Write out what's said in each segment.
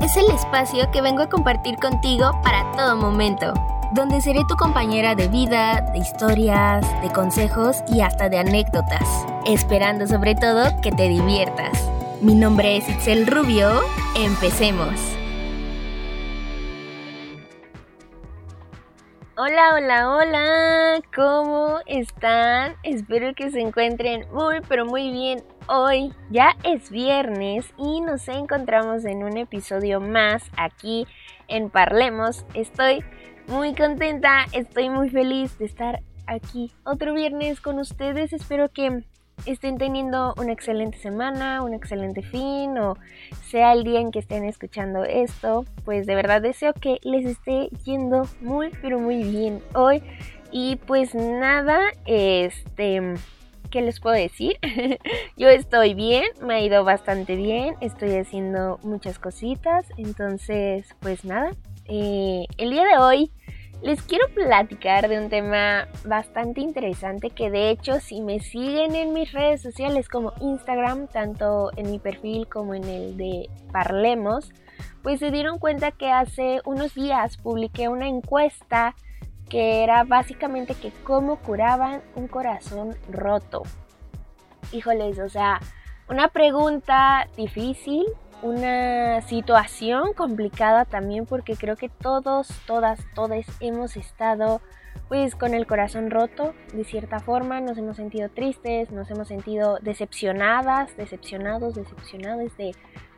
Es el espacio que vengo a compartir contigo para todo momento, donde seré tu compañera de vida, de historias, de consejos y hasta de anécdotas, esperando sobre todo que te diviertas. Mi nombre es Itzel Rubio, empecemos. Hola, hola, hola, ¿cómo están? Espero que se encuentren muy, pero muy bien hoy. Ya es viernes y nos encontramos en un episodio más aquí en Parlemos. Estoy muy contenta, estoy muy feliz de estar aquí otro viernes con ustedes. Espero que estén teniendo una excelente semana, un excelente fin o sea el día en que estén escuchando esto, pues de verdad deseo que les esté yendo muy pero muy bien hoy y pues nada, este, ¿qué les puedo decir? Yo estoy bien, me ha ido bastante bien, estoy haciendo muchas cositas, entonces pues nada, eh, el día de hoy les quiero platicar de un tema bastante interesante que de hecho si me siguen en mis redes sociales como Instagram, tanto en mi perfil como en el de Parlemos, pues se dieron cuenta que hace unos días publiqué una encuesta que era básicamente que cómo curaban un corazón roto. Híjoles, o sea, una pregunta difícil, una situación complicada también porque creo que todos, todas, todos hemos estado pues con el corazón roto de cierta forma, nos hemos sentido tristes, nos hemos sentido decepcionadas, decepcionados, decepcionados de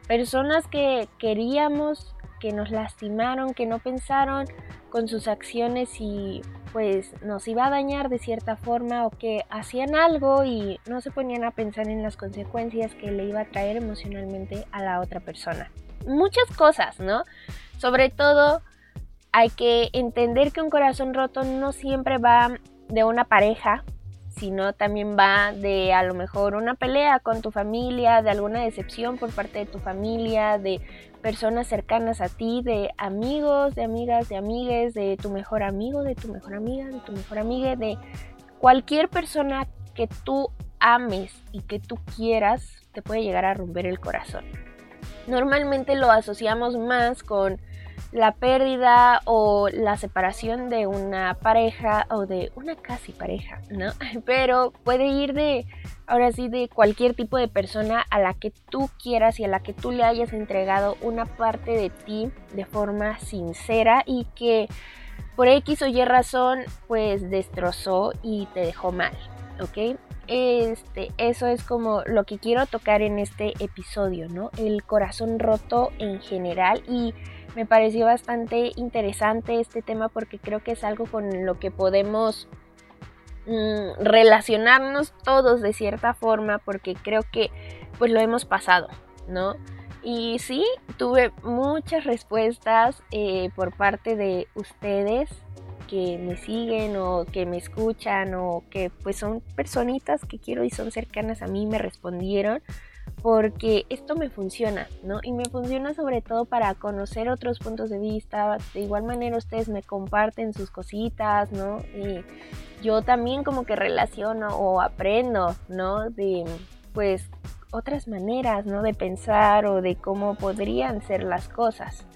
personas que queríamos, que nos lastimaron, que no pensaron con sus acciones y pues nos iba a dañar de cierta forma o que hacían algo y no se ponían a pensar en las consecuencias que le iba a traer emocionalmente a la otra persona. Muchas cosas, ¿no? Sobre todo hay que entender que un corazón roto no siempre va de una pareja, sino también va de a lo mejor una pelea con tu familia, de alguna decepción por parte de tu familia, de personas cercanas a ti, de amigos, de amigas, de amigues, de tu mejor amigo, de tu mejor amiga, de tu mejor amiga, de cualquier persona que tú ames y que tú quieras, te puede llegar a romper el corazón. Normalmente lo asociamos más con la pérdida o la separación de una pareja o de una casi pareja, ¿no? Pero puede ir de, ahora sí, de cualquier tipo de persona a la que tú quieras y a la que tú le hayas entregado una parte de ti de forma sincera y que por X o Y razón pues destrozó y te dejó mal, ¿ok? Este, eso es como lo que quiero tocar en este episodio, ¿no? El corazón roto en general y me pareció bastante interesante este tema porque creo que es algo con lo que podemos mm, relacionarnos todos de cierta forma porque creo que pues lo hemos pasado, ¿no? Y sí, tuve muchas respuestas eh, por parte de ustedes que me siguen o que me escuchan o que pues son personitas que quiero y son cercanas a mí me respondieron porque esto me funciona, ¿no? Y me funciona sobre todo para conocer otros puntos de vista. De igual manera ustedes me comparten sus cositas, ¿no? Y yo también como que relaciono o aprendo, ¿no? De pues otras maneras, ¿no? De pensar o de cómo podrían ser las cosas.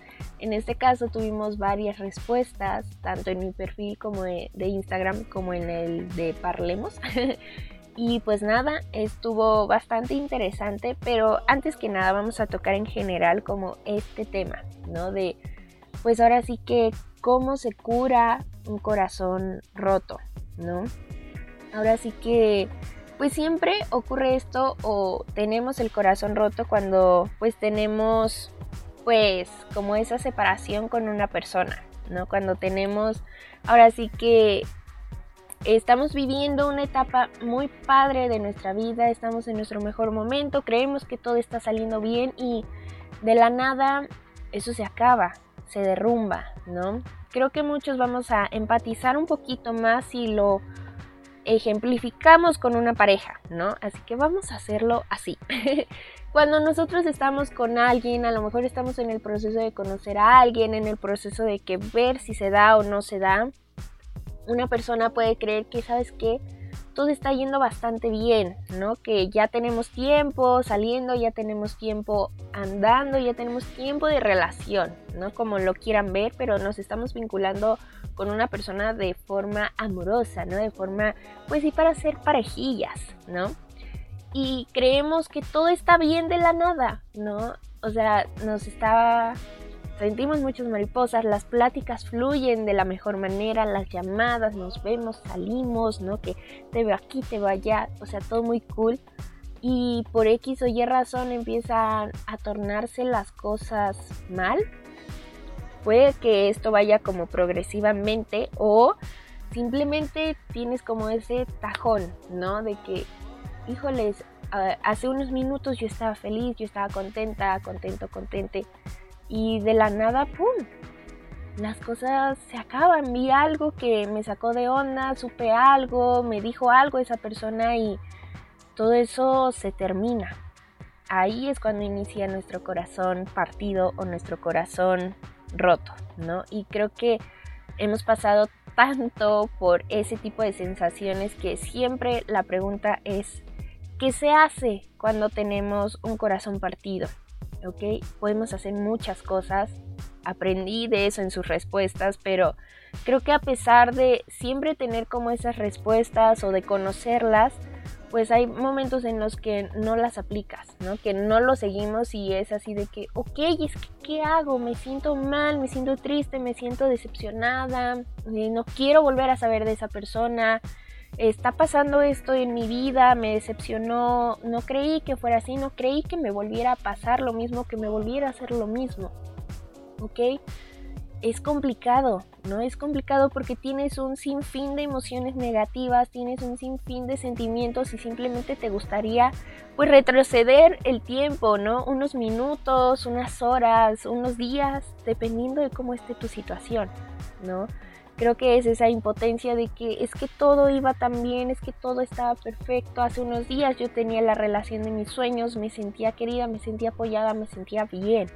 En este caso tuvimos varias respuestas, tanto en mi perfil como de, de Instagram como en el de Parlemos. Y pues nada, estuvo bastante interesante, pero antes que nada vamos a tocar en general como este tema, ¿no? De, pues ahora sí que cómo se cura un corazón roto, ¿no? Ahora sí que, pues siempre ocurre esto o tenemos el corazón roto cuando pues tenemos pues como esa separación con una persona, ¿no? Cuando tenemos ahora sí que estamos viviendo una etapa muy padre de nuestra vida, estamos en nuestro mejor momento, creemos que todo está saliendo bien y de la nada eso se acaba, se derrumba, ¿no? Creo que muchos vamos a empatizar un poquito más si lo ejemplificamos con una pareja, ¿no? Así que vamos a hacerlo así. Cuando nosotros estamos con alguien, a lo mejor estamos en el proceso de conocer a alguien, en el proceso de que ver si se da o no se da, una persona puede creer que, ¿sabes qué? todo está yendo bastante bien, ¿no? Que ya tenemos tiempo saliendo, ya tenemos tiempo andando, ya tenemos tiempo de relación, ¿no? Como lo quieran ver, pero nos estamos vinculando con una persona de forma amorosa, ¿no? De forma, pues sí, para ser parejillas, ¿no? Y creemos que todo está bien de la nada, ¿no? O sea, nos estaba sentimos muchas mariposas, las pláticas fluyen de la mejor manera, las llamadas, nos vemos, salimos, ¿no? Que te veo aquí, te veo allá, o sea, todo muy cool. Y por X o Y razón empiezan a tornarse las cosas mal. Puede que esto vaya como progresivamente o simplemente tienes como ese tajón, ¿no? De que, híjoles, hace unos minutos yo estaba feliz, yo estaba contenta, contento, contente y de la nada, ¡pum! Las cosas se acaban. Vi algo que me sacó de onda, supe algo, me dijo algo esa persona y todo eso se termina. Ahí es cuando inicia nuestro corazón partido o nuestro corazón roto, ¿no? Y creo que hemos pasado tanto por ese tipo de sensaciones que siempre la pregunta es, ¿qué se hace cuando tenemos un corazón partido? ¿Ok? Podemos hacer muchas cosas. Aprendí de eso en sus respuestas, pero creo que a pesar de siempre tener como esas respuestas o de conocerlas, pues hay momentos en los que no las aplicas, ¿no? Que no lo seguimos y es así de que, ok, es que, ¿qué hago? Me siento mal, me siento triste, me siento decepcionada, eh, no quiero volver a saber de esa persona, está pasando esto en mi vida, me decepcionó, no creí que fuera así, no creí que me volviera a pasar lo mismo, que me volviera a hacer lo mismo. ¿Ok? Es complicado, ¿no? Es complicado porque tienes un sinfín de emociones negativas, tienes un sinfín de sentimientos y simplemente te gustaría pues retroceder el tiempo, ¿no? Unos minutos, unas horas, unos días, dependiendo de cómo esté tu situación, ¿no? Creo que es esa impotencia de que es que todo iba tan bien, es que todo estaba perfecto. Hace unos días yo tenía la relación de mis sueños, me sentía querida, me sentía apoyada, me sentía bien,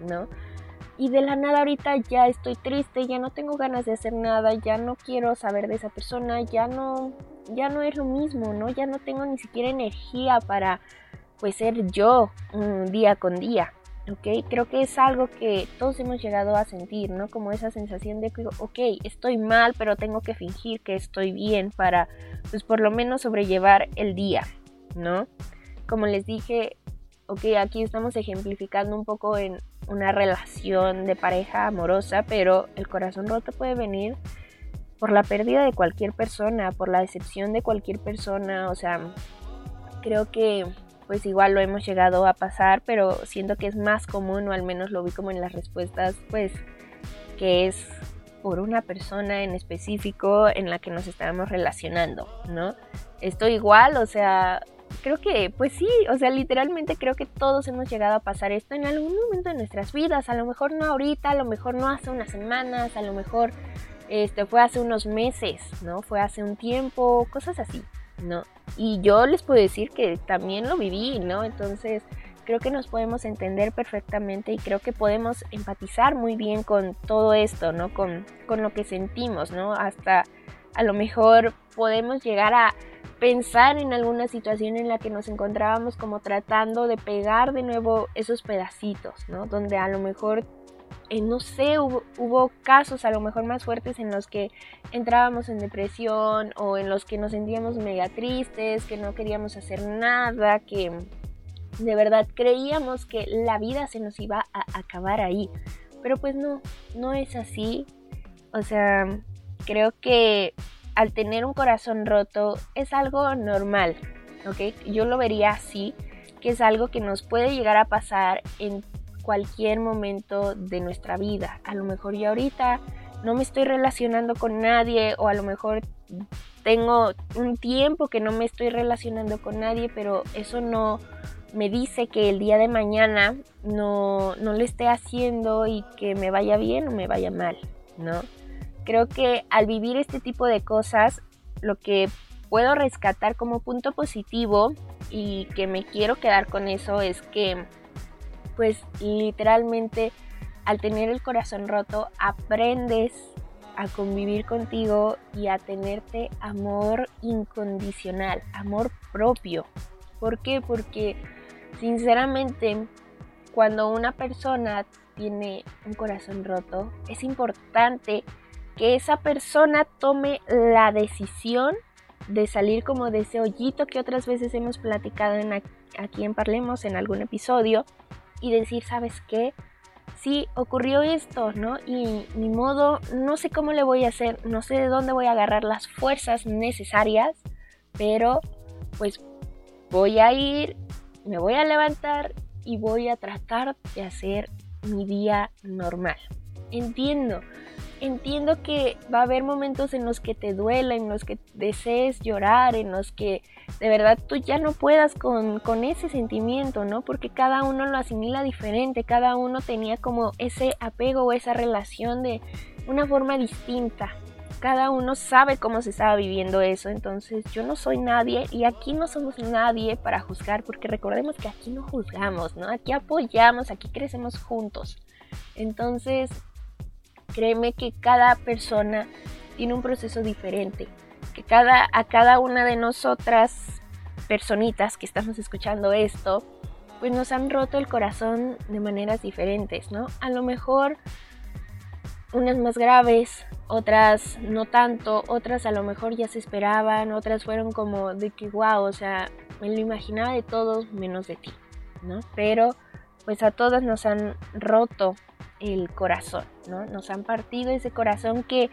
¿no? Y de la nada ahorita ya estoy triste, ya no tengo ganas de hacer nada, ya no quiero saber de esa persona, ya no ya no es lo mismo, ¿no? Ya no tengo ni siquiera energía para pues ser yo un día con día. ¿Ok? Creo que es algo que todos hemos llegado a sentir, ¿no? Como esa sensación de que, ok, estoy mal, pero tengo que fingir que estoy bien para, pues por lo menos sobrellevar el día, ¿no? Como les dije, ok, aquí estamos ejemplificando un poco en una relación de pareja amorosa, pero el corazón roto puede venir por la pérdida de cualquier persona, por la decepción de cualquier persona, o sea, creo que pues igual lo hemos llegado a pasar, pero siento que es más común, o al menos lo vi como en las respuestas, pues que es por una persona en específico en la que nos estábamos relacionando, ¿no? Esto igual, o sea, creo que, pues sí, o sea, literalmente creo que todos hemos llegado a pasar esto en algún momento de nuestras vidas, a lo mejor no ahorita, a lo mejor no hace unas semanas, a lo mejor este, fue hace unos meses, ¿no? Fue hace un tiempo, cosas así, ¿no? Y yo les puedo decir que también lo viví, ¿no? Entonces creo que nos podemos entender perfectamente y creo que podemos empatizar muy bien con todo esto, ¿no? Con, con lo que sentimos, ¿no? Hasta a lo mejor podemos llegar a pensar en alguna situación en la que nos encontrábamos como tratando de pegar de nuevo esos pedacitos, ¿no? Donde a lo mejor eh, no sé, hubo, casos a lo mejor más fuertes en los que entrábamos en depresión o en los que nos sentíamos mega tristes, que no queríamos hacer nada, que de verdad creíamos que la vida se nos iba a acabar ahí. Pero pues no, no es así. O sea, creo que al tener un corazón roto es algo normal, ¿ok? Yo lo vería así, que es algo que nos puede llegar a pasar en cualquier momento de nuestra vida. A lo mejor yo ahorita no me estoy relacionando con nadie o a lo mejor tengo un tiempo que no me estoy relacionando con nadie, pero eso no me dice que el día de mañana no, no le esté haciendo y que me vaya bien o me vaya mal, ¿no? Creo que al vivir este tipo de cosas, lo que puedo rescatar como punto positivo y que me quiero quedar con eso es que pues literalmente al tener el corazón roto aprendes a convivir contigo y a tenerte amor incondicional, amor propio. ¿Por qué? Porque sinceramente cuando una persona tiene un corazón roto, es importante que esa persona tome la decisión de salir como de ese hoyito que otras veces hemos platicado en aquí en Parlemos en algún episodio y decir, ¿sabes qué? Sí, ocurrió esto, ¿no? Y mi modo, no sé cómo le voy a hacer, no sé de dónde voy a agarrar las fuerzas necesarias, pero pues voy a ir, me voy a levantar y voy a tratar de hacer mi día normal. Entiendo, entiendo que va a haber momentos en los que te duela, en los que desees llorar, en los que de verdad tú ya no puedas con, con, ese sentimiento, ¿no? Porque cada uno lo asimila diferente, cada uno tenía como ese apego o esa relación de una forma distinta cada uno sabe cómo se estaba viviendo eso, entonces yo no soy nadie y aquí no somos nadie para juzgar, porque recordemos que aquí no juzgamos, ¿no? Aquí apoyamos, aquí crecemos juntos. Entonces, créeme que cada persona tiene un proceso diferente, que cada, a cada una de nosotras, personitas que estamos escuchando esto, pues nos han roto el corazón de maneras diferentes, ¿no? A lo mejor unas más graves, otras no tanto, otras a lo mejor ya se esperaban, otras fueron como de que wow, o sea, me lo imaginaba de todos menos de ti, ¿no? Pero pues a todas nos han roto el corazón, ¿no? Nos han partido ese corazón que,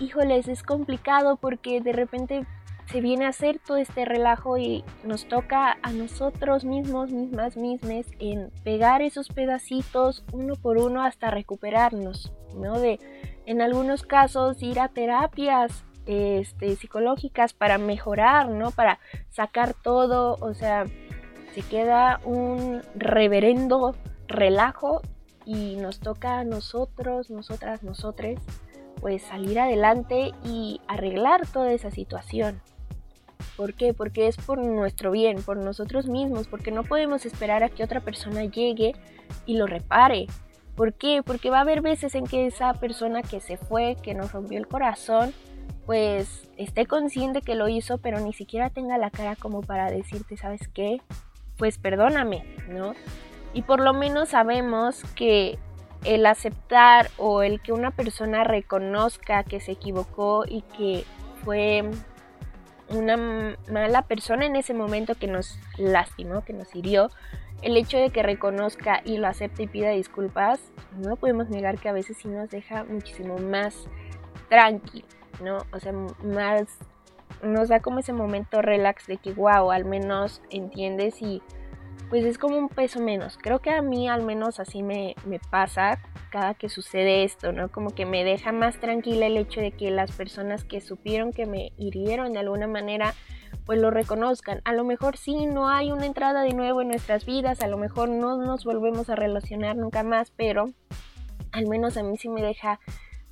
híjoles, es complicado porque de repente se viene a hacer todo este relajo y nos toca a nosotros mismos, mismas, mismes, en pegar esos pedacitos uno por uno hasta recuperarnos, ¿no? De en algunos casos ir a terapias este, psicológicas para mejorar, ¿no? Para sacar todo, o sea, se queda un reverendo relajo y nos toca a nosotros, nosotras, nosotres, pues salir adelante y arreglar toda esa situación. ¿Por qué? Porque es por nuestro bien, por nosotros mismos, porque no podemos esperar a que otra persona llegue y lo repare. ¿Por qué? Porque va a haber veces en que esa persona que se fue, que nos rompió el corazón, pues esté consciente que lo hizo, pero ni siquiera tenga la cara como para decirte, ¿sabes qué? Pues perdóname, ¿no? Y por lo menos sabemos que el aceptar o el que una persona reconozca que se equivocó y que fue una mala persona en ese momento que nos lastimó, que nos hirió, el hecho de que reconozca y lo acepte y pida disculpas, no podemos negar que a veces sí nos deja muchísimo más tranquilo, ¿no? O sea, más nos da como ese momento relax de que, wow, al menos entiendes y pues es como un peso menos. Creo que a mí al menos así me, pasa cada que sucede esto, ¿no? Como que me deja más tranquila el hecho de que las personas que supieron que me hirieron de alguna manera pues lo reconozcan. A lo mejor sí, no hay una entrada de nuevo en nuestras vidas, a lo mejor no nos volvemos a relacionar nunca más, pero al menos a mí sí me deja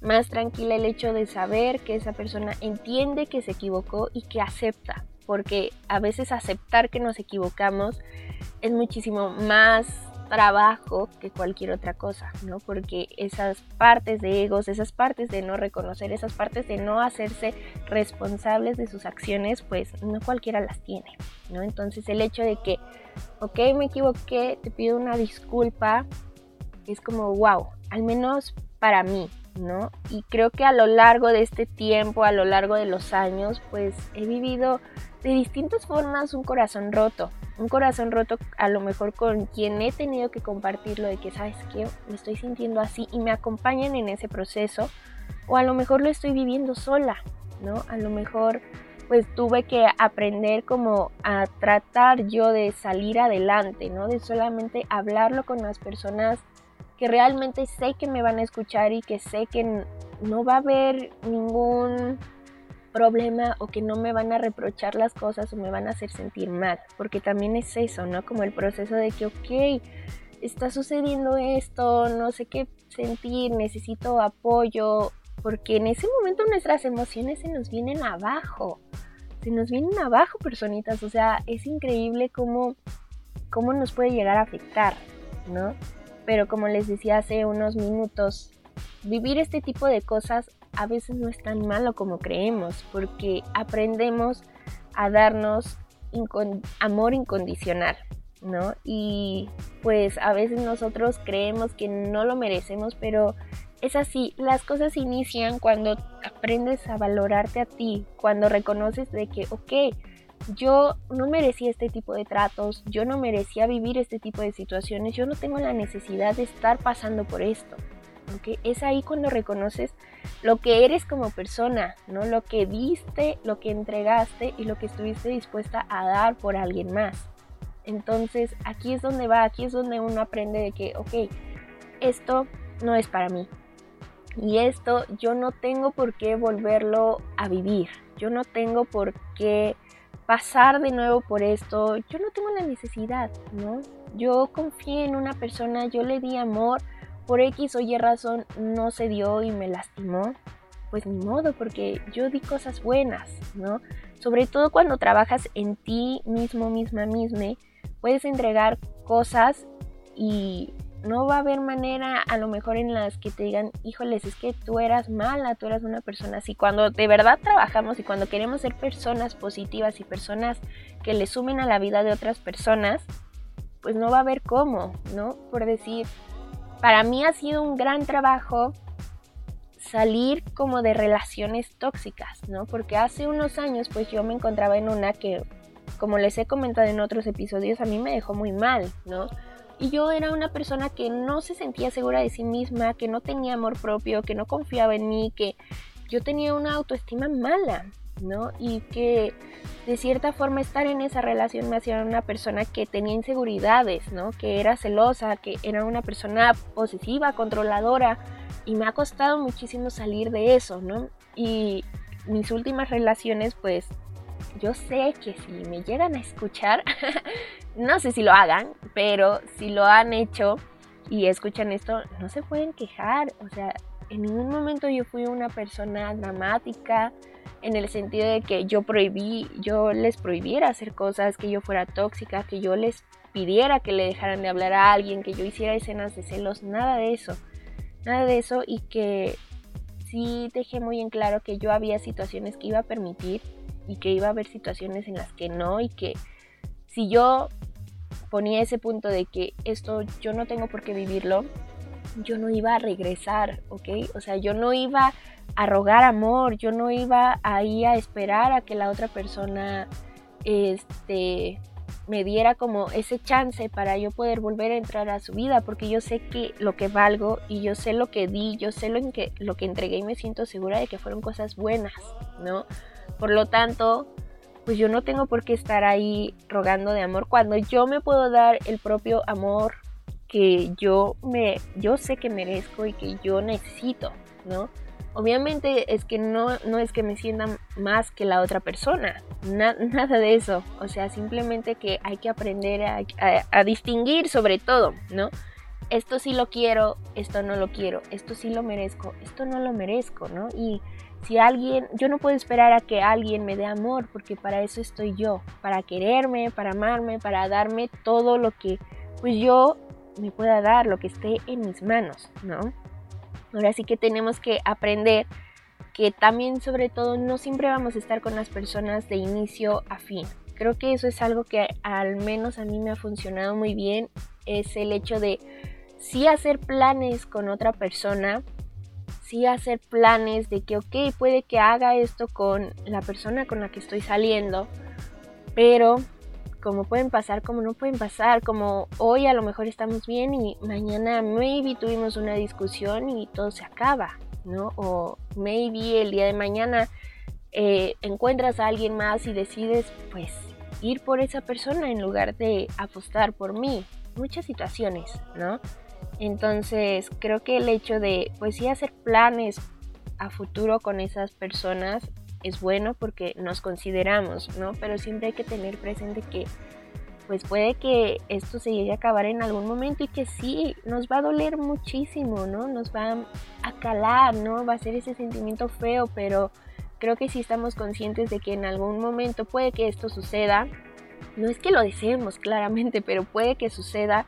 más tranquila el hecho de saber que esa persona entiende que se equivocó y que acepta, porque a veces aceptar que nos equivocamos es muchísimo más trabajo que cualquier otra cosa, ¿no? Porque esas partes de egos, esas partes de no reconocer, esas partes de no hacerse responsables de sus acciones, pues no cualquiera las tiene, ¿no? Entonces el hecho de que, ok, me equivoqué, te pido una disculpa, es como, wow, al menos para mí, ¿no? Y creo que a lo largo de este tiempo, a lo largo de los años, pues he vivido de distintas formas un corazón roto. Un corazón roto a lo mejor con quien he tenido que compartirlo de que, ¿sabes qué? Me estoy sintiendo así y me acompañan en ese proceso. O a lo mejor lo estoy viviendo sola, ¿no? A lo mejor pues tuve que aprender como a tratar yo de salir adelante, ¿no? De solamente hablarlo con las personas que realmente sé que me van a escuchar y que sé que no va a haber ningún problema o que no me van a reprochar las cosas o me van a hacer sentir mal, porque también es eso, ¿no? Como el proceso de que, ok, está sucediendo esto, no sé qué sentir, necesito apoyo, porque en ese momento nuestras emociones se nos vienen abajo, se nos vienen abajo, personitas, o sea, es increíble cómo, cómo nos puede llegar a afectar, ¿no? Pero como les decía hace unos minutos, vivir este tipo de cosas a veces no es tan malo como creemos, porque aprendemos a darnos amor incondicional, ¿no? Y pues a veces nosotros creemos que no lo merecemos, pero es así, las cosas inician cuando aprendes a valorarte a ti, cuando reconoces de que, ok, yo no merecía este tipo de tratos, yo no merecía vivir este tipo de situaciones, yo no tengo la necesidad de estar pasando por esto. ¿okay? Es ahí cuando reconoces lo que eres como persona, ¿no? Lo que diste, lo que entregaste y lo que estuviste dispuesta a dar por alguien más. Entonces aquí es donde va, aquí es donde uno aprende de que, ok, esto no es para mí. Y esto yo no tengo por qué volverlo a vivir. Yo no tengo por qué pasar de nuevo por esto. Yo no tengo la necesidad, ¿no? Yo confié en una persona, yo le di amor, por X o Y razón no se dio y me lastimó. Pues ni modo, porque yo di cosas buenas, ¿no? Sobre todo cuando trabajas en ti mismo, misma, misma, puedes entregar cosas y no va a haber manera a lo mejor en las que te digan, híjoles, es que tú eras mala, tú eras una persona así. Cuando de verdad trabajamos y cuando queremos ser personas positivas y personas que le sumen a la vida de otras personas, pues no va a haber cómo, ¿no? Por decir, para mí ha sido un gran trabajo salir como de relaciones tóxicas, ¿no? Porque hace unos años pues yo me encontraba en una que, como les he comentado en otros episodios, a mí me dejó muy mal, ¿no? Y yo era una persona que no se sentía segura de sí misma, que no tenía amor propio, que no confiaba en mí, que yo tenía una autoestima mala, ¿no? Y que de cierta forma estar en esa relación me hacía una persona que tenía inseguridades, ¿no? Que era celosa, que era una persona posesiva, controladora. Y me ha costado muchísimo salir de eso, ¿no? Y mis últimas relaciones, pues yo sé que si me llegan a escuchar, no sé si lo hagan, pero si lo han hecho y escuchan esto, no se pueden quejar. O sea, en ningún momento yo fui una persona dramática en el sentido de que yo prohibí, yo les prohibiera hacer cosas, que yo fuera tóxica, que yo les pidiera que le dejaran de hablar a alguien, que yo hiciera escenas de celos, nada de eso. Nada de eso y que sí dejé muy en claro que yo había situaciones que iba a permitir y que iba a haber situaciones en las que no y que si yo ponía ese punto de que esto yo no tengo por qué vivirlo, yo no iba a regresar, ¿ok? O sea, yo no iba a rogar amor, yo no iba ahí a esperar a que la otra persona este, me diera como ese chance para yo poder volver a entrar a su vida, porque yo sé que lo que valgo y yo sé lo que di, yo sé lo, que, lo que entregué y me siento segura de que fueron cosas buenas, ¿no? Por lo tanto, pues yo no tengo por qué estar ahí rogando de amor cuando yo me puedo dar el propio amor que yo me yo sé que merezco y que yo necesito, ¿no? Obviamente es que no, no es que me sienta más que la otra persona, nada de eso, o sea, simplemente que hay que aprender a, a distinguir sobre todo, ¿no? Esto sí lo quiero, esto no lo quiero, esto sí lo merezco, esto no lo merezco, ¿no? Y si alguien, yo no puedo esperar a que alguien me dé amor, porque para eso estoy yo, para quererme, para amarme, para darme todo lo que pues yo me pueda dar, lo que esté en mis manos, ¿no? Ahora sí que tenemos que aprender que también sobre todo no siempre vamos a estar con las personas de inicio a fin. Creo que eso es algo que al menos a mí me ha funcionado muy bien, es el hecho de sí hacer planes con otra persona, sí hacer planes de que, ok, puede que haga esto con la persona con la que estoy saliendo, pero como pueden pasar, como no pueden pasar, como hoy a lo mejor estamos bien y mañana maybe tuvimos una discusión y todo se acaba, ¿no? O maybe el día de mañana eh, encuentras a alguien más y decides pues ir por esa persona en lugar de apostar por mí. Muchas situaciones, ¿no? Entonces, creo que el hecho de, pues sí, hacer planes a futuro con esas personas es bueno porque nos consideramos, ¿no? Pero siempre hay que tener presente que, pues puede que esto se llegue a acabar en algún momento y que sí, nos va a doler muchísimo, ¿no? Nos va a calar, ¿no? Va a ser ese sentimiento feo, pero creo que si estamos conscientes de que en algún momento puede que esto suceda. No es que lo deseemos claramente, pero puede que suceda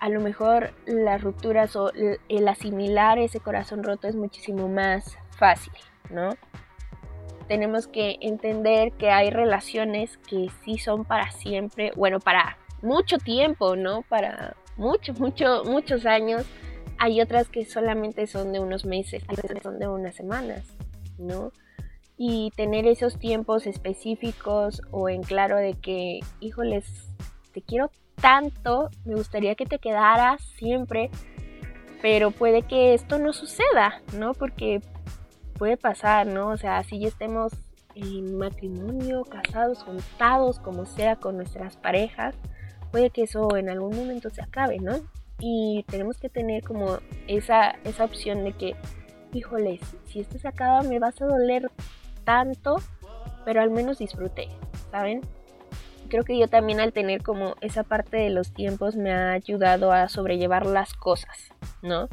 a lo mejor las rupturas o el asimilar ese corazón roto es muchísimo más fácil, ¿no? Tenemos que entender que hay relaciones que sí son para siempre, bueno, para mucho tiempo, ¿no? Para mucho, mucho, muchos años. Hay otras que solamente son de unos meses, otras son de unas semanas, ¿no? Y tener esos tiempos específicos o en claro de que, híjoles, te quiero tanto, me gustaría que te quedaras siempre, pero puede que esto no suceda, ¿no? Porque puede pasar, ¿no? O sea, si ya estemos en matrimonio, casados, juntados, como sea, con nuestras parejas, puede que eso en algún momento se acabe, ¿no? Y tenemos que tener como esa, esa opción de que, híjoles, si esto se acaba me vas a doler tanto, pero al menos disfruté, ¿saben? Creo que yo también al tener como esa parte de los tiempos me ha ayudado a sobrellevar las cosas, ¿no?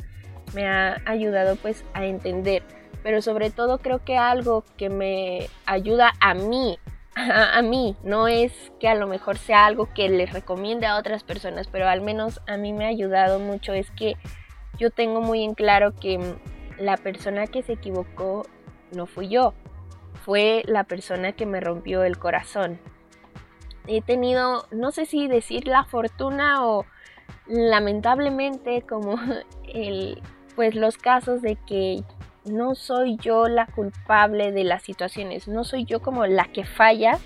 Me ha ayudado pues a entender, pero sobre todo creo que algo que me ayuda a mí a, mí, no es que a lo mejor sea algo que les recomiende a otras personas, pero al menos a mí me ha ayudado mucho, es que yo tengo muy en claro que la persona que se equivocó no fui yo, fue la persona que me rompió el corazón. He tenido, no sé si decir la fortuna o lamentablemente como el, pues los casos de que no soy yo la culpable de las situaciones, no soy yo como la que falla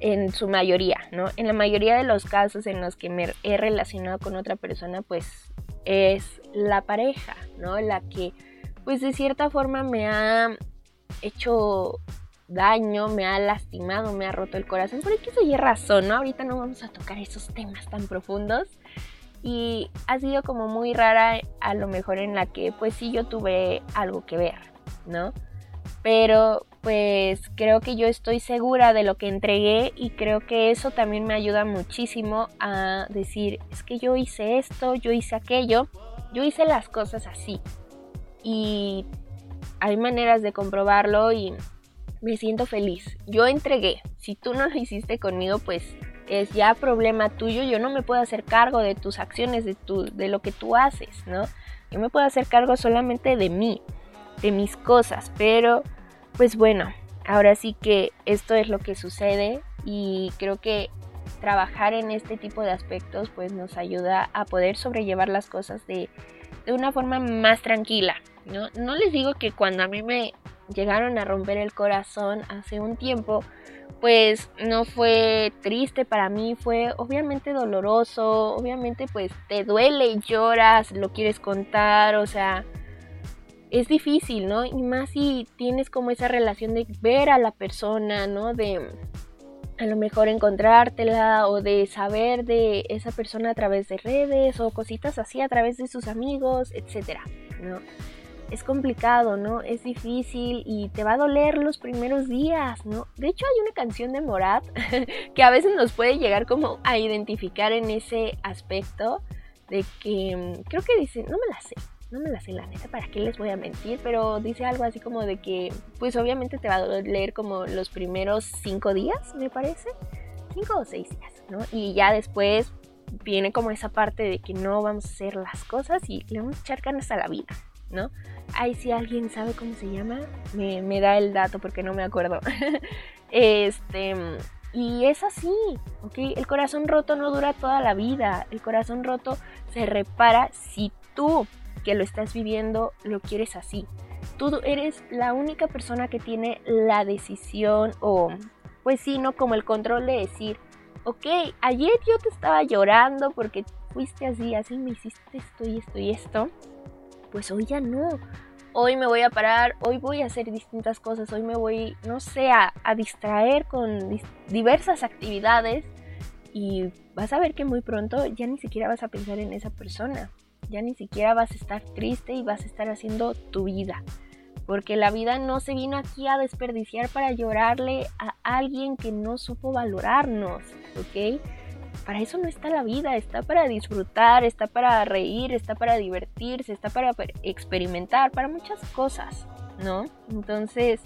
en su mayoría, ¿no? En la mayoría de los casos en los que me he relacionado con otra persona, pues es la pareja, ¿no? La que, pues de cierta forma me ha hecho daño, me ha lastimado, me ha roto el corazón, por eso hay razón, ¿no? Ahorita no vamos a tocar esos temas tan profundos, y ha sido como muy rara a lo mejor en la que pues sí yo tuve algo que ver, ¿no? Pero pues creo que yo estoy segura de lo que entregué y creo que eso también me ayuda muchísimo a decir, es que yo hice esto, yo hice aquello, yo hice las cosas así. Y hay maneras de comprobarlo y me siento feliz. Yo entregué. Si tú no lo hiciste conmigo, pues es ya problema tuyo, yo no me puedo hacer cargo de tus acciones, de, tu, de lo que tú haces, ¿no? Yo me puedo hacer cargo solamente de mí, de mis cosas, pero pues bueno, ahora sí que esto es lo que sucede y creo que trabajar en este tipo de aspectos pues nos ayuda a poder sobrellevar las cosas de, de una forma más tranquila, ¿no? No les digo que cuando a mí me llegaron a romper el corazón hace un tiempo, pues no fue triste para mí, fue obviamente doloroso, obviamente pues te duele y lloras, lo quieres contar, o sea, es difícil, ¿no? Y más si tienes como esa relación de ver a la persona, ¿no? De a lo mejor encontrártela o de saber de esa persona a través de redes o cositas así a través de sus amigos, etcétera, ¿no? Es complicado, ¿no? Es difícil y te va a doler los primeros días, ¿no? De hecho hay una canción de Morat que a veces nos puede llegar como a identificar en ese aspecto de que mm, creo que dice, no me la sé, no me la sé la neta, ¿para qué les voy a mentir? Pero dice algo así como de que, pues obviamente te va a doler como los primeros cinco días, me parece, cinco o seis días, ¿no? Y ya después viene como esa parte de que no vamos a hacer las cosas y le vamos a echar ganas a la vida, ¿no? Ay, si alguien sabe cómo se llama, me, da el dato porque no me acuerdo. este, y es así, ¿ok? El corazón roto no dura toda la vida. El corazón roto se repara si tú, que lo estás viviendo, lo quieres así. Tú eres la única persona que tiene la decisión o, pues sí, ¿no? Como el control de decir, ok, ayer yo te estaba llorando porque fuiste así, así me hiciste esto y esto y esto pues hoy ya no. Hoy me voy a parar, hoy voy a hacer distintas cosas, hoy me voy, no sé, a, distraer con diversas actividades y vas a ver que muy pronto ya ni siquiera vas a pensar en esa persona, ya ni siquiera vas a estar triste y vas a estar haciendo tu vida. Porque la vida no se vino aquí a desperdiciar para llorarle a alguien que no supo valorarnos, ¿ok? Para eso no está la vida, está para disfrutar, está para reír, está para divertirse, está para experimentar, para muchas cosas, ¿no? Entonces,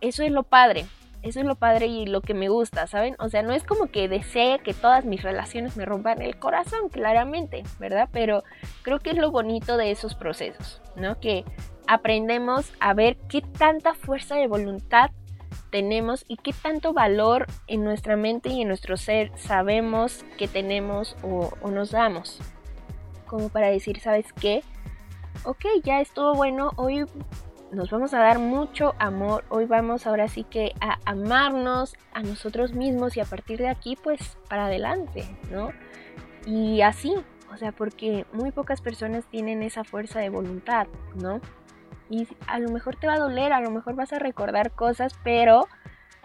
eso es lo padre, eso es lo padre y lo que me gusta, ¿saben? O sea, no es como que desee que todas mis relaciones me rompan el corazón, claramente, ¿verdad? Pero creo que es lo bonito de esos procesos, ¿no? Que aprendemos a ver qué tanta fuerza de voluntad tenemos y qué tanto valor en nuestra mente y en nuestro ser sabemos que tenemos o, nos damos. Como para decir, ¿sabes qué? Ok, ya estuvo bueno, hoy nos vamos a dar mucho amor, hoy vamos ahora sí que a amarnos a nosotros mismos y a partir de aquí pues para adelante, ¿no? Y así, o sea, porque muy pocas personas tienen esa fuerza de voluntad, ¿no? Y a lo mejor te va a doler, a lo mejor vas a recordar cosas, pero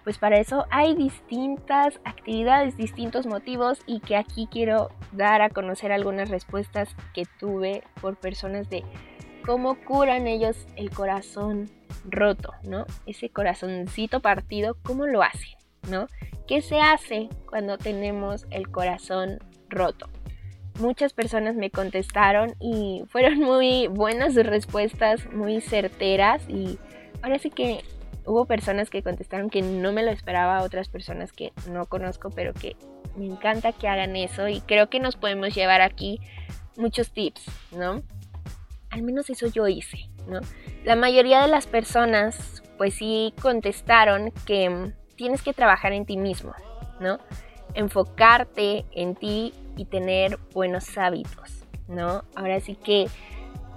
pues para eso hay distintas actividades, distintos motivos y que aquí quiero dar a conocer algunas respuestas que tuve por personas de cómo curan ellos el corazón roto, ¿no? Ese corazoncito partido, ¿cómo lo hacen, ¿no? ¿Qué se hace cuando tenemos el corazón roto? Muchas personas me contestaron y fueron muy buenas sus respuestas, muy certeras y ahora sí que hubo personas que contestaron que no me lo esperaba, otras personas que no conozco, pero que me encanta que hagan eso y creo que nos podemos llevar aquí muchos tips, ¿no? Al menos eso yo hice, ¿no? La mayoría de las personas pues sí contestaron que tienes que trabajar en ti mismo, ¿no? Enfocarte en ti y tener buenos hábitos, ¿no? Ahora sí que,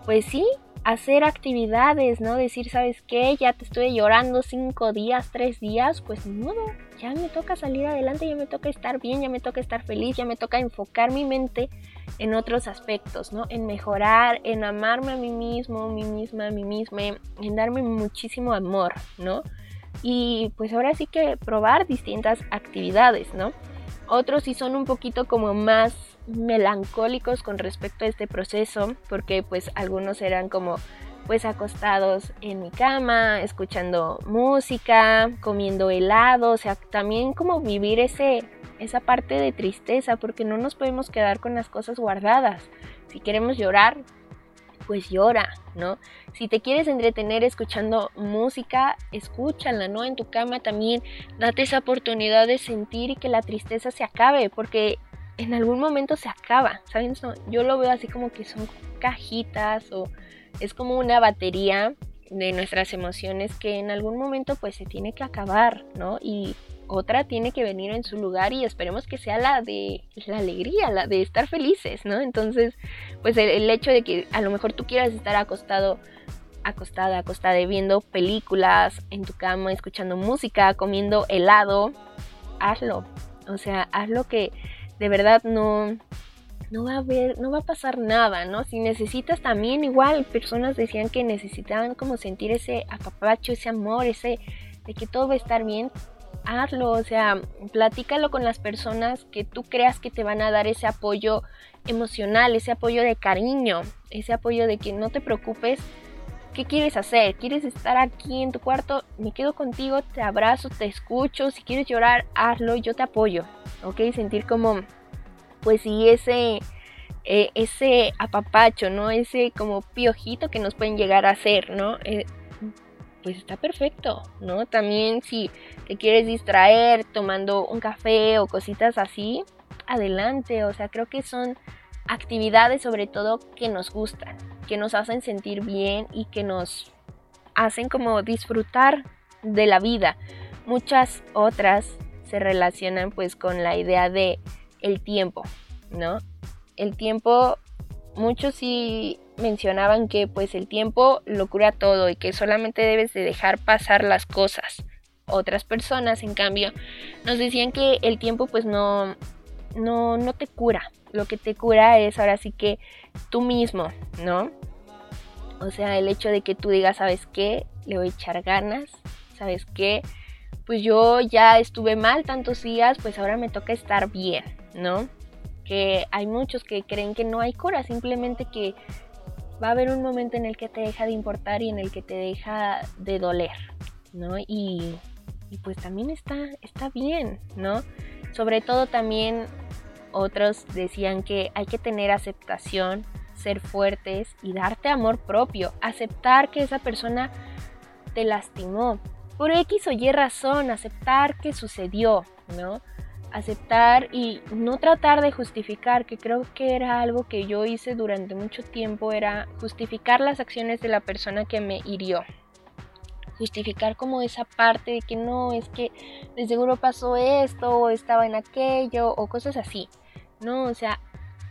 pues sí, hacer actividades, ¿no? Decir, ¿sabes qué? Ya te estoy llorando cinco días, tres días, pues no, ya me toca salir adelante, ya me toca estar bien, ya me toca estar feliz, ya me toca enfocar mi mente en otros aspectos, ¿no? En mejorar, en amarme a mí mismo, a mí misma, a mí misma, en darme muchísimo amor, ¿no? Y pues ahora sí que probar distintas actividades, ¿no? Otros sí son un poquito como más melancólicos con respecto a este proceso, porque pues algunos eran como pues acostados en mi cama, escuchando música, comiendo helado, o sea, también como vivir ese esa parte de tristeza, porque no nos podemos quedar con las cosas guardadas. Si queremos llorar, pues llora, ¿no? Si te quieres entretener escuchando música, escúchala, ¿no? En tu cama también date esa oportunidad de sentir y que la tristeza se acabe, porque en algún momento se acaba, ¿saben? Yo lo veo así como que son cajitas o es como una batería de nuestras emociones que en algún momento pues se tiene que acabar, ¿no? Y otra tiene que venir en su lugar y esperemos que sea la de la alegría, la de estar felices, ¿no? Entonces, pues el, hecho de que a lo mejor tú quieras estar acostado, acostada, acostada, viendo películas en tu cama, escuchando música, comiendo helado, hazlo. O sea, hazlo que de verdad no, no va a no va a pasar nada, ¿no? Si necesitas también igual, personas decían que necesitaban como sentir ese apapacho, ese amor, ese de que todo va a estar bien, hazlo, o sea, platícalo con las personas que tú creas que te van a dar ese apoyo emocional, ese apoyo de cariño, ese apoyo de que no te preocupes. ¿Qué quieres hacer? ¿Quieres estar aquí en tu cuarto? Me quedo contigo, te abrazo, te escucho. Si quieres llorar, hazlo, yo te apoyo. ¿Ok? Sentir como, pues sí, ese, eh, ese apapacho, ¿no? Ese como piojito que nos pueden llegar a hacer, ¿no? Eh, pues está perfecto, ¿no? También si te quieres distraer tomando un café o cositas así, adelante, o sea, creo que son actividades sobre todo que nos gustan, que nos hacen sentir bien y que nos hacen como disfrutar de la vida. Muchas otras se relacionan pues con la idea de el tiempo, ¿no? El tiempo, muchos sí mencionaban que pues el tiempo lo cura todo y que solamente debes de dejar pasar las cosas. Otras personas, en cambio, nos decían que el tiempo pues no, no, no te cura. Lo que te cura es ahora sí que tú mismo, ¿no? O sea, el hecho de que tú digas, ¿sabes qué? Le voy a echar ganas, ¿sabes qué? Pues yo ya estuve mal tantos días, pues ahora me toca estar bien, ¿no? Que hay muchos que creen que no hay cura, simplemente que va a haber un momento en el que te deja de importar y en el que te deja de doler, ¿no? Y, pues también está, está bien, ¿no? Sobre todo también otros decían que hay que tener aceptación, ser fuertes y darte amor propio, aceptar que esa persona te lastimó por X o Y razón, aceptar que sucedió, ¿no? Aceptar y no tratar de justificar, que creo que era algo que yo hice durante mucho tiempo, era justificar las acciones de la persona que me hirió. Justificar como esa parte de que no, es que de seguro pasó esto, o estaba en aquello, o cosas así. No, o sea,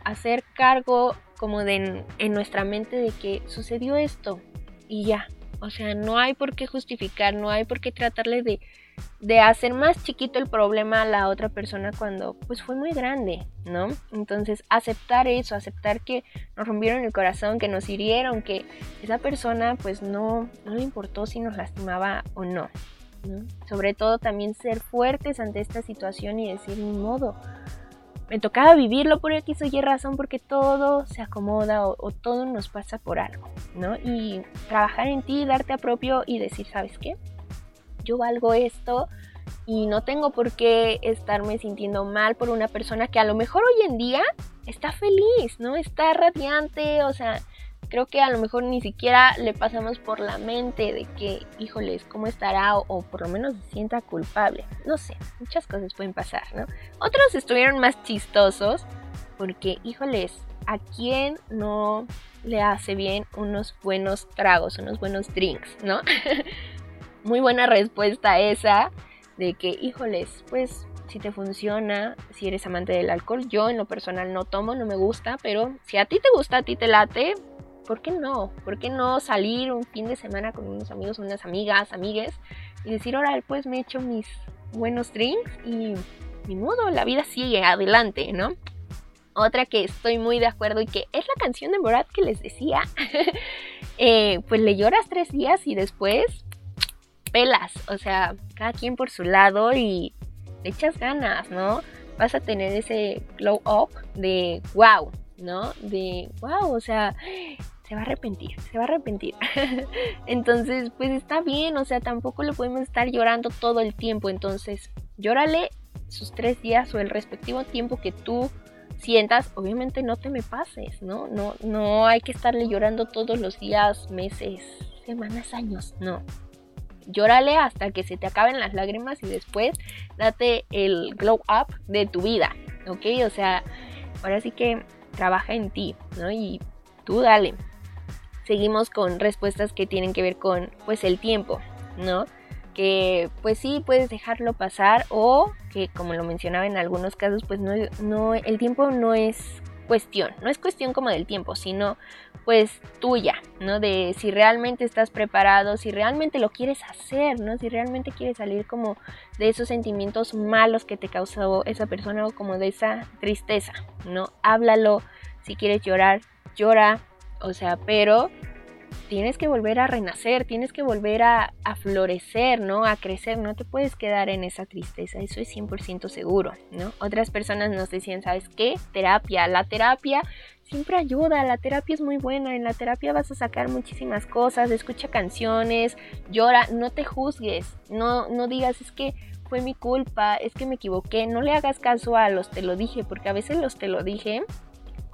hacer cargo como de en nuestra mente de que sucedió esto y ya. O sea, no hay por qué justificar, no hay por qué tratarle de de hacer más chiquito el problema a la otra persona cuando pues fue muy grande, ¿no? Entonces aceptar eso, aceptar que nos rompieron el corazón, que nos hirieron, que esa persona pues no, no le importó si nos lastimaba o no. Sobre todo también ser fuertes ante esta situación y decir, ni modo, me tocaba vivirlo por X o Y razón porque todo se acomoda o, o, todo nos pasa por algo, ¿no? Y trabajar en ti, darte a propio y decir, ¿sabes qué? Yo valgo esto y no tengo por qué estarme sintiendo mal por una persona que a lo mejor hoy en día está feliz, ¿no? Está radiante, o sea, creo que a lo mejor ni siquiera le pasamos por la mente de que, híjoles, ¿cómo estará? O, por lo menos se sienta culpable. No sé, muchas cosas pueden pasar, ¿no? Otros estuvieron más chistosos porque, híjoles, ¿a quién no le hace bien unos buenos tragos, unos buenos drinks, ¿no? muy buena respuesta esa de que, híjoles, pues si te funciona, si eres amante del alcohol, yo en lo personal no tomo, no me gusta, pero si a ti te gusta, a ti te late, ¿por qué no? ¿Por qué no salir un fin de semana con unos amigos, unas amigas, amigues y decir, ahora pues me echo mis buenos drinks y ni modo, la vida sigue adelante, ¿no? Otra que estoy muy de acuerdo y que es la canción de Borat que les decía, eh, pues le lloras tres días y después pelas, o sea, cada quien por su lado y le echas ganas, ¿no? Vas a tener ese glow up de wow, ¿no? De wow, o sea, se va a arrepentir, se va a arrepentir. entonces, pues está bien, o sea, tampoco le podemos estar llorando todo el tiempo, entonces, llórale sus tres días o el respectivo tiempo que tú sientas, obviamente no te me pases, ¿no? No, no hay que estarle llorando todos los días, meses, semanas, años, no llórale hasta que se te acaben las lágrimas y después date el glow up de tu vida, ¿ok? O sea, ahora sí que trabaja en ti, ¿no? Y tú dale. Seguimos con respuestas que tienen que ver con, pues, el tiempo, ¿no? Que, pues sí, puedes dejarlo pasar o que, como lo mencionaba en algunos casos, pues no, no, el tiempo no es cuestión, no es cuestión como del tiempo, sino pues tuya, ¿no? De si realmente estás preparado, si realmente lo quieres hacer, ¿no? Si realmente quieres salir como de esos sentimientos malos que te causó esa persona o como de esa tristeza, ¿no? Háblalo, si quieres llorar, llora, o sea, pero tienes que volver a renacer, tienes que volver a, florecer, ¿no? A crecer, no te puedes quedar en esa tristeza, eso es 100% seguro, ¿no? Otras personas nos decían, ¿sabes qué? Terapia, la terapia siempre ayuda, la terapia es muy buena, en la terapia vas a sacar muchísimas cosas, escucha canciones, llora, no te juzgues, no, no digas, es que fue mi culpa, es que me equivoqué, no le hagas caso a los te lo dije, porque a veces los te lo dije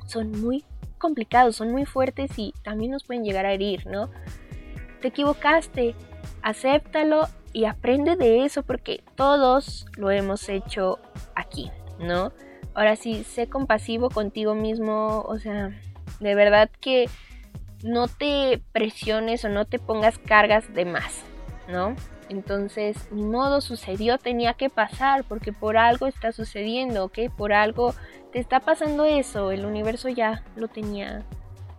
son muy complicados, son muy fuertes y también nos pueden llegar a herir, ¿no? Te equivocaste, acéptalo y aprende de eso porque todos lo hemos hecho aquí, ¿no? Ahora sí, sé compasivo contigo mismo, o sea, de verdad que no te presiones o no te pongas cargas de más, ¿no? Entonces, ni modo sucedió, tenía que pasar, porque por algo está sucediendo, ¿ok? Por algo está pasando eso, el universo ya lo tenía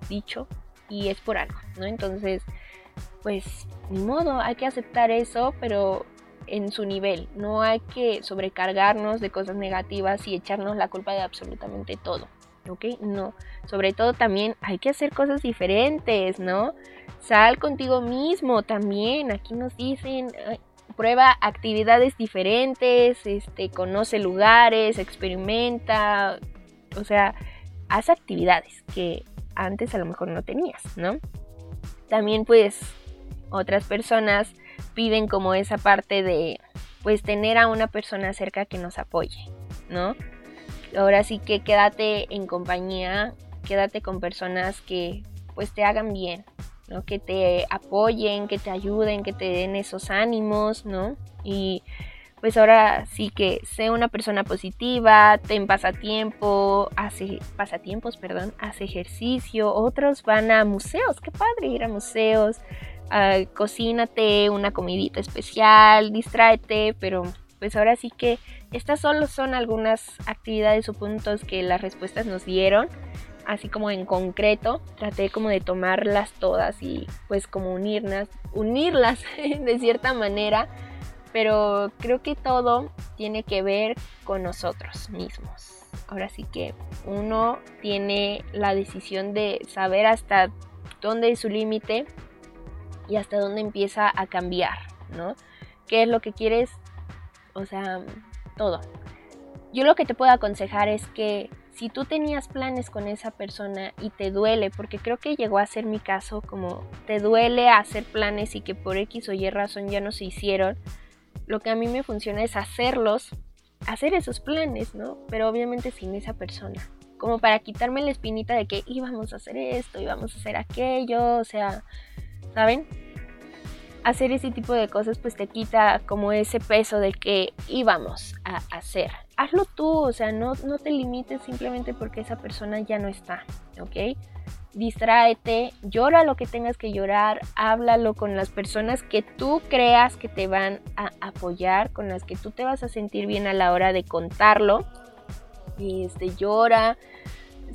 dicho y es por algo, ¿no? Entonces, pues, ni modo, hay que aceptar eso, pero en su nivel, no hay que sobrecargarnos de cosas negativas y echarnos la culpa de absolutamente todo, ¿ok? No, sobre todo también hay que hacer cosas diferentes, ¿no? Sal contigo mismo también. Aquí nos dicen, prueba actividades diferentes, este, conoce lugares, experimenta, o sea, haz actividades que antes a lo mejor no tenías, ¿no? También pues otras personas piden como esa parte de pues tener a una persona cerca que nos apoye, ¿no? Ahora sí que quédate en compañía, quédate con personas que pues te hagan bien, que te apoyen, que te ayuden, que te den esos ánimos, ¿no? Y pues ahora sí que sé una persona positiva, ten pasatiempo, hace pasatiempos, perdón, hace ejercicio, otros van a museos, qué padre ir a museos, uh, cocínate una comidita especial, distráete, pero pues ahora sí que estas solo son algunas actividades o puntos que las respuestas nos dieron, así como en concreto, traté como de tomarlas todas y pues como unirlas, unirlas de cierta manera, pero creo que todo tiene que ver con nosotros mismos. Ahora sí que uno tiene la decisión de saber hasta dónde es su límite y hasta dónde empieza a cambiar, ¿no? ¿Qué es lo que quieres o sea, todo. Yo lo que te puedo aconsejar es que si tú tenías planes con esa persona y te duele, porque creo que llegó a ser mi caso, como te duele hacer planes y que por X o Y razón ya no se hicieron, lo que a mí me funciona es hacerlos, hacer esos planes, ¿no? Pero obviamente sin esa persona. Como para quitarme la espinita de que íbamos a hacer esto, íbamos a hacer aquello, o sea, ¿saben? hacer ese tipo de cosas pues te quita como ese peso de que íbamos a hacer. Hazlo tú, o sea, no, no te limites simplemente porque esa persona ya no está, ¿ok? Distráete, llora lo que tengas que llorar, háblalo con las personas que tú creas que te van a apoyar, con las que tú te vas a sentir bien a la hora de contarlo. Este, llora,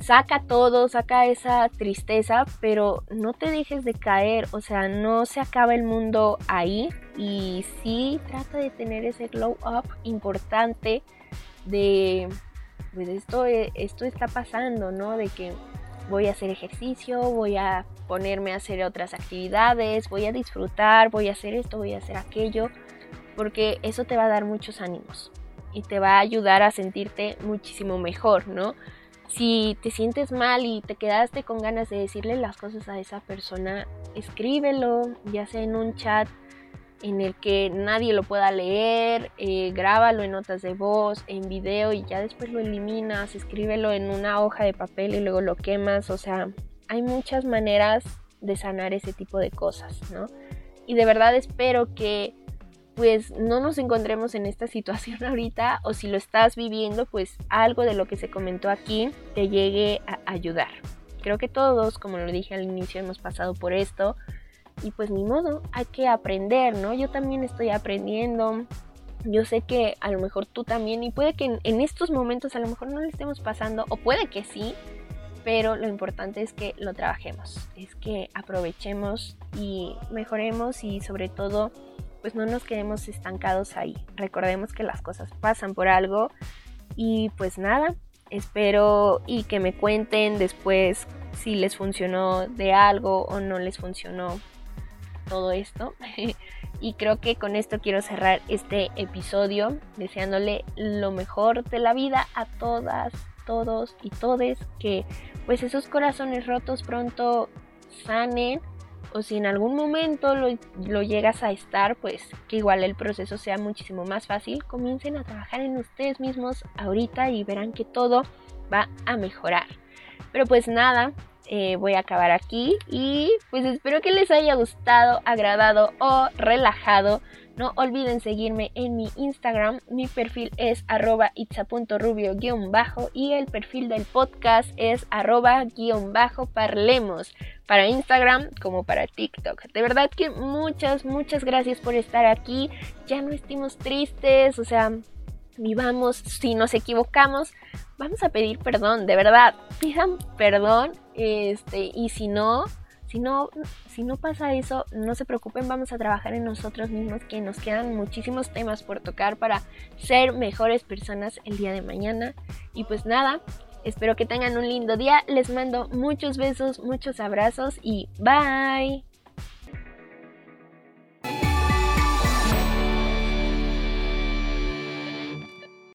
saca todo, saca esa tristeza, pero no te dejes de caer, o sea, no se acaba el mundo ahí y sí trata de tener ese glow up importante de, pues esto, esto está pasando, ¿no? De que voy a hacer ejercicio, voy a ponerme a hacer otras actividades, voy a disfrutar, voy a hacer esto, voy a hacer aquello, porque eso te va a dar muchos ánimos y te va a ayudar a sentirte muchísimo mejor, ¿no? Si te sientes mal y te quedaste con ganas de decirle las cosas a esa persona, escríbelo, ya sea en un chat en el que nadie lo pueda leer, eh, grábalo en notas de voz, en video y ya después lo eliminas, escríbelo en una hoja de papel y luego lo quemas, o sea, hay muchas maneras de sanar ese tipo de cosas, ¿no? Y de verdad espero que pues no nos encontremos en esta situación ahorita o si lo estás viviendo, pues algo de lo que se comentó aquí te llegue a ayudar. Creo que todos, como lo dije al inicio, hemos pasado por esto y pues ni modo, hay que aprender, ¿no? Yo también estoy aprendiendo. Yo sé que a lo mejor tú también y puede que en, estos momentos a lo mejor no le estemos pasando o puede que sí, pero lo importante es que lo trabajemos, es que aprovechemos y mejoremos y sobre todo pues no nos quedemos estancados ahí. Recordemos que las cosas pasan por algo y pues nada, espero y que me cuenten después si les funcionó de algo o no les funcionó todo esto. y creo que con esto quiero cerrar este episodio deseándole lo mejor de la vida a todas, todos y todes que pues esos corazones rotos pronto sanen o si en algún momento lo, llegas a estar, pues que igual el proceso sea muchísimo más fácil, comiencen a trabajar en ustedes mismos ahorita y verán que todo va a mejorar. Pero pues nada, eh, voy a acabar aquí y pues espero que les haya gustado, agradado o relajado no olviden seguirme en mi Instagram. Mi perfil es arroba itza.rubio-bajo y el perfil del podcast es arroba-parlemos para Instagram como para TikTok. De verdad que muchas, muchas gracias por estar aquí. Ya no estemos tristes, o sea, vivamos, si nos equivocamos, vamos a pedir perdón, de verdad, pidan perdón, este, y si no, si no, si no pasa eso, no se preocupen, vamos a trabajar en nosotros mismos, que nos quedan muchísimos temas por tocar para ser mejores personas el día de mañana. Y pues nada, espero que tengan un lindo día, les mando muchos besos, muchos abrazos y bye.